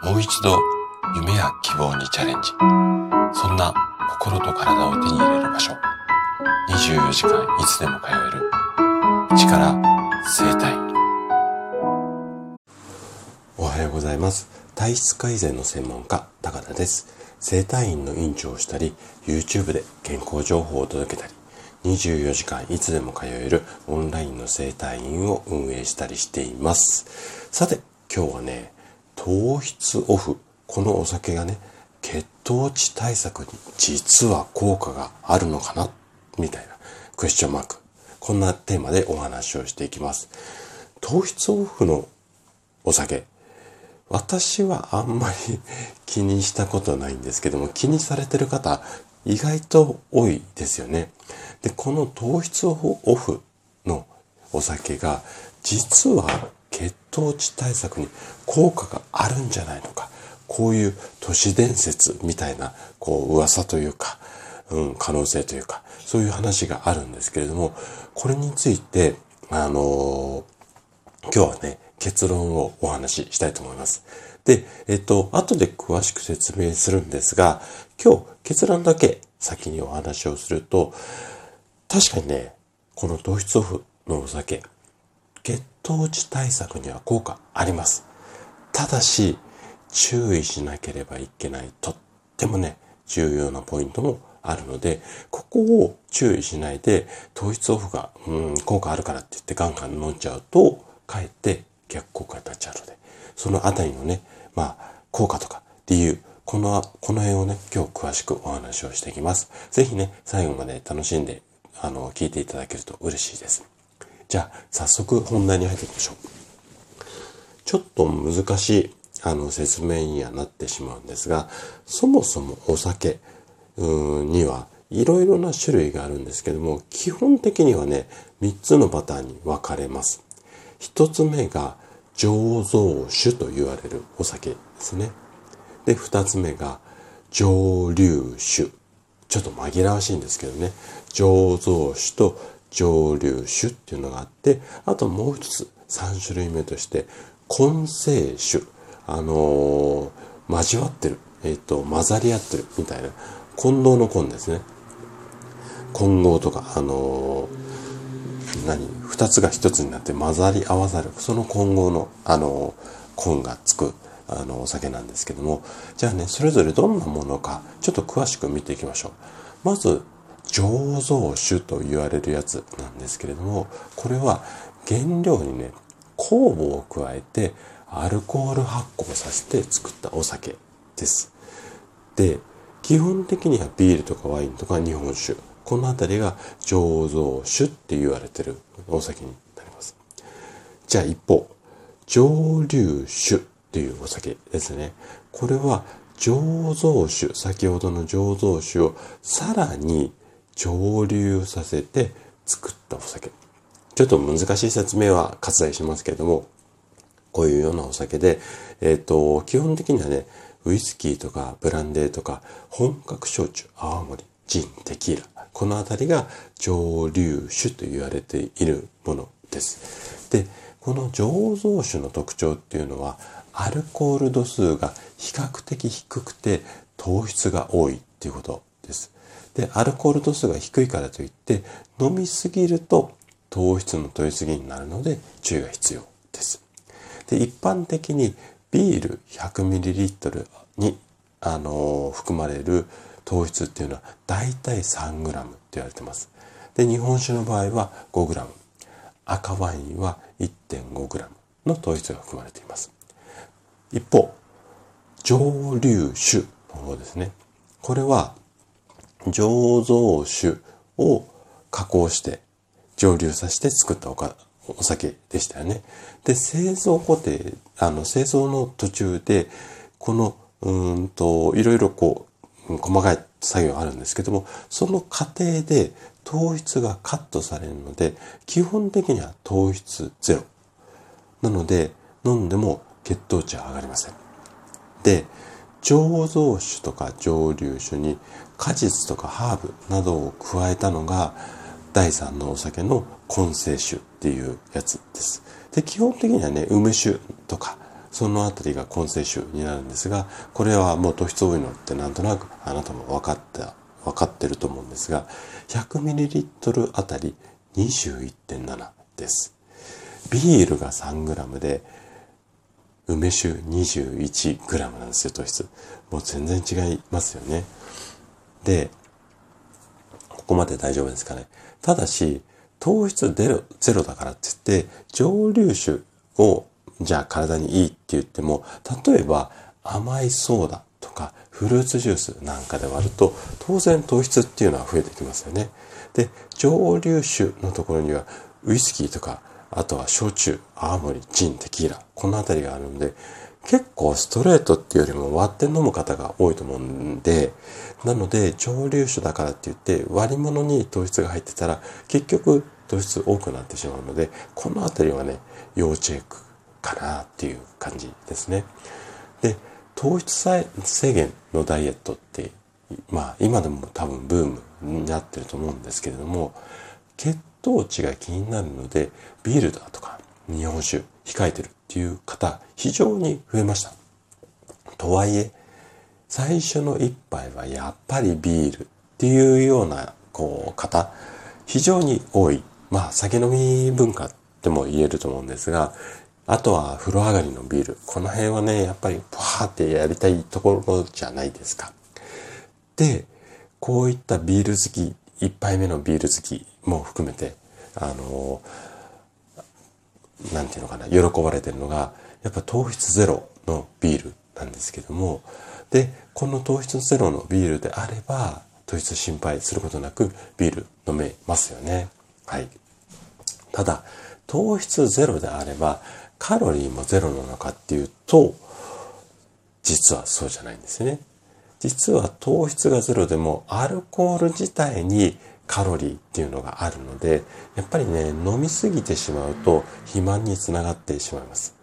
もう一度夢や希望にチャレンジ。そんな心と体を手に入れる場所。24時間いつでも通える。力生体。おはようございます。体質改善の専門家、高田です。生体院の院長をしたり、YouTube で健康情報を届けたり、24時間いつでも通えるオンラインの生体院を運営したりしています。さて、今日はね、糖質オフ。このお酒がね、血糖値対策に実は効果があるのかな？みたいなクエスチョンマーク。こんなテーマでお話をしていきます。糖質オフのお酒。私はあんまり 気にしたことないんですけども、気にされてる方意外と多いですよね。で、この糖質オフのお酒が実は血糖値対策に効果があるんじゃないのか。こういう都市伝説みたいな、こう噂というか、うん、可能性というか、そういう話があるんですけれども、これについて、あのー今日はね、結論をお話ししたいと思います。で、えっと、後で詳しく説明するんですが、今日結論だけ先にお話をすると、確かにね、この糖質オフのお酒、血糖値対策には効果あります。ただし、注意しなければいけないとってもね、重要なポイントもあるので、ここを注意しないで、糖質オフが、うん、効果あるからって言ってガンガン飲んじゃうと、かえって逆効果になっちゃうので、そのあたりのね、まあ、効果とか理由、この、この辺をね、今日詳しくお話をしていきます。ぜひね、最後まで楽しんで、あの、聞いていただけると嬉しいです。じゃあ、早速本題に入っていきましょう。ちょっと難しい、あの、説明にはなってしまうんですが、そもそもお酒にはいろいろな種類があるんですけども、基本的にはね、3つのパターンに分かれます。1つ目が醸造酒と言われるお酒ですね。で、2つ目が蒸留酒。ちょっと紛らわしいんですけどね。醸造酒と蒸留酒っていうのがあって、あともう一つ3種類目として混成酒。あのー交わってる。えっ、と、混ざり合ってるみたいな。混同の混ですね。混合とか、あのー何？二つが一つになって混ざり合わさる。その混合の、あのー混がつく、あの、お酒なんですけども。じゃあね、それぞれどんなものか、ちょっと詳しく見ていきましょう。まず、醸造酒と言われるやつなんですけれども、これは原料にね、酵母を加えてアルコール発酵させて作ったお酒です。で、基本的にはビールとかワインとか日本酒、このあたりが醸造酒って言われてるお酒になります。じゃあ一方、蒸留酒っていうお酒ですね。これは醸造酒、先ほどの醸造酒をさらに蒸留させて作ったお酒。ちょっと難しい説明は割愛しますけれども、こういうようなお酒で、えっ、と、基本的にはね、ウイスキーとかブランデーとか本格焼酎、泡盛、ジン、テキーラ、このあたりが蒸留酒と言われているものです。で、この醸造酒の特徴っていうのは、アルコール度数が比較的低くて糖質が多いっていうことです。で、アルコール度数が低いからといって、飲みすぎると糖質の取りすぎになるので注意が必要です。で、一般的にビール 100ml に、あのー含まれる糖質っていうのは大体 3g って言われてます。で、日本酒の場合は 5g。赤ワインは 1.5g の糖質が含まれています。一方、蒸留酒の方ですね。これは醸造酒を加工して蒸留させて作ったおお酒でしたよね。で、製造工程、あの、製造の途中で、この、うんと、いろいろこう、細かい作業があるんですけども、その過程で糖質がカットされるので、基本的には糖質ゼロ。なので、飲んでも血糖値は上がりません。で、醸造酒とか蒸留酒に果実とかハーブなどを加えたのが第3のお酒の混成酒っていうやつです。で、基本的にはね、梅酒とかそのあたりが混成種になるんですが、これはもう糖質多いのってなんとなくあなたも分かった、分かってると思うんですが、100ml あたり21.7です。ビールが 3g で、梅酒 21g なんですよ、糖質。もう全然違いますよね。で、ここまで大丈夫ですかね。ただし、糖質ゼロゼロだからって言って、蒸留酒をじゃあ体にいいって言っても、例えば甘いソーダとかフルーツジュースなんかで割ると、当然糖質っていうのは増えてきますよね。で、蒸留酒のところにはウイスキーとか、あとは焼酎、泡盛、ジン、テキーラ、このあたりがあるんで、結構ストレートっていうよりも割って飲む方が多いと思うんで、なので蒸留酒だからって言って割り物に糖質が入ってたら結局糖質多くなってしまうので、このあたりはね、要チェックかなっていう感じですね。で、糖質制限のダイエットって、まあ今でも多分ブームになってると思うんですけれども、血糖値が気になるので、ビールだとか日本酒控えてるっていう方、非常に増えました。とはいえ、最初の一杯はやっぱりビールっていうような、こう、方、非常に多い。まあ、酒飲み文化っても言えると思うんですが、あとは風呂上がりのビール。この辺はね、やっぱりパーってやりたいところじゃないですか。で、こういったビール好き、一杯目のビール好きも含めて、あの、なんていうのかな、喜ばれてるのが、やっぱ糖質ゼロのビールなんですけども、で、この糖質ゼロのビールであれば、糖質心配することなくビール飲めますよね。はい。ただ、糖質ゼロであれば、カロリーもゼロなのかっていうと、実はそうじゃないんですね。実は糖質がゼロでもアルコール自体にカロリーっていうのがあるので、やっぱりね、飲みすぎてしまうと肥満につながってしまいます。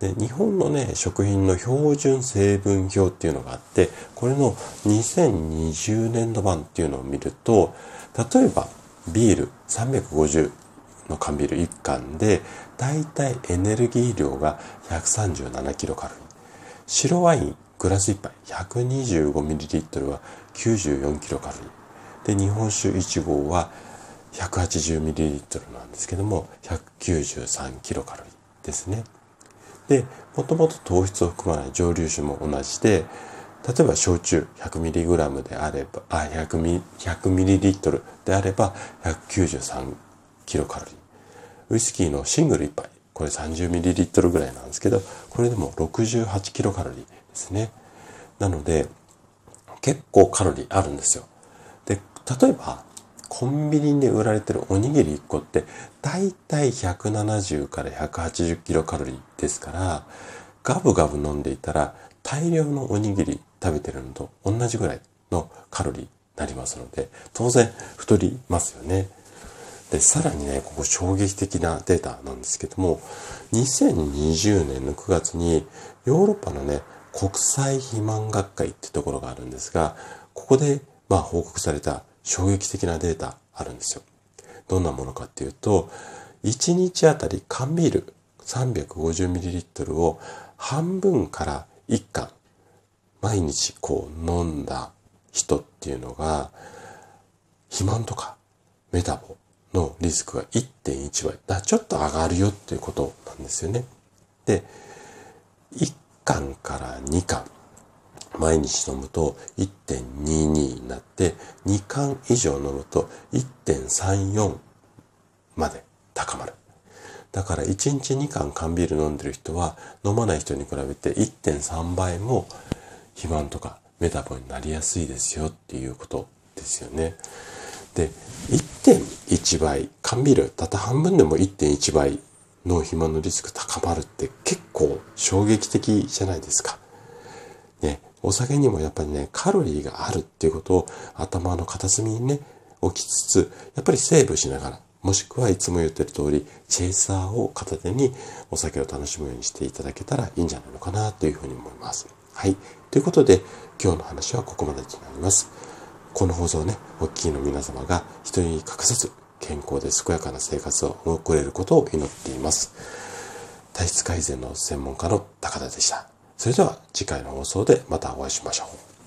で、日本のね、食品の標準成分表っていうのがあって、これの2020年度版っていうのを見ると、例えばビール350の缶ビール1缶で、だいたいエネルギー量が137キロカロリー。白ワイングラス1杯 125ml は94キロカロリー。で、日本酒1号は 180ml なんですけども、193キロカロリーですね。で、もともと糖質を含まない蒸留酒も同じで、例えば焼酎 100mg であれば、あ、100ml であれば 193kcal。ウイスキーのシングル1杯、これ 30ml ぐらいなんですけど、これでも 68kcal ですね。なので、結構カロリーあるんですよ。で、例えば、コンビニで売られてるおにぎり1個って大体170から180キロカロリーですから、ガブガブ飲んでいたら大量のおにぎり食べてるのと同じぐらいのカロリーになりますので、当然太りますよね。で、さらにね、ここ衝撃的なデータなんですけども、2020年の9月にヨーロッパのね、国際肥満学会ってところがあるんですが、ここでまあ報告された衝撃的なデータあるんですよ。どんなものかっていうと、1日あたり缶ビール 350ml を半分から1缶毎日こう飲んだ人っていうのが肥満とかメタボのリスクが1.1倍。だちょっと上がるよっていうことなんですよね。で、1缶から2缶毎日飲むと1.22になって、2缶以上飲むと1.34まで高まる。だから1日2缶缶ビール飲んでる人は飲まない人に比べて1.3倍も肥満とかメタボになりやすいですよっていうことですよね。で、1.1倍、缶ビールたった半分でも1.1倍の肥満のリスク高まるって結構衝撃的じゃないですか。ね、お酒にもやっぱりね、カロリーがあるっていうことを頭の片隅にね、置きつつ、やっぱりセーブしながら、もしくはいつも言ってる通り、チェイサーを片手にお酒を楽しむようにしていただけたらいいんじゃないのかなというふうに思います。はい。ということで、今日の話はここまでとなります。この放送ね、お聞きいの皆様が人に隠さず健康で健やかな生活を送れることを祈っています。体質改善の専門家の高田でした。それでは次回の放送でまたお会いしましょう。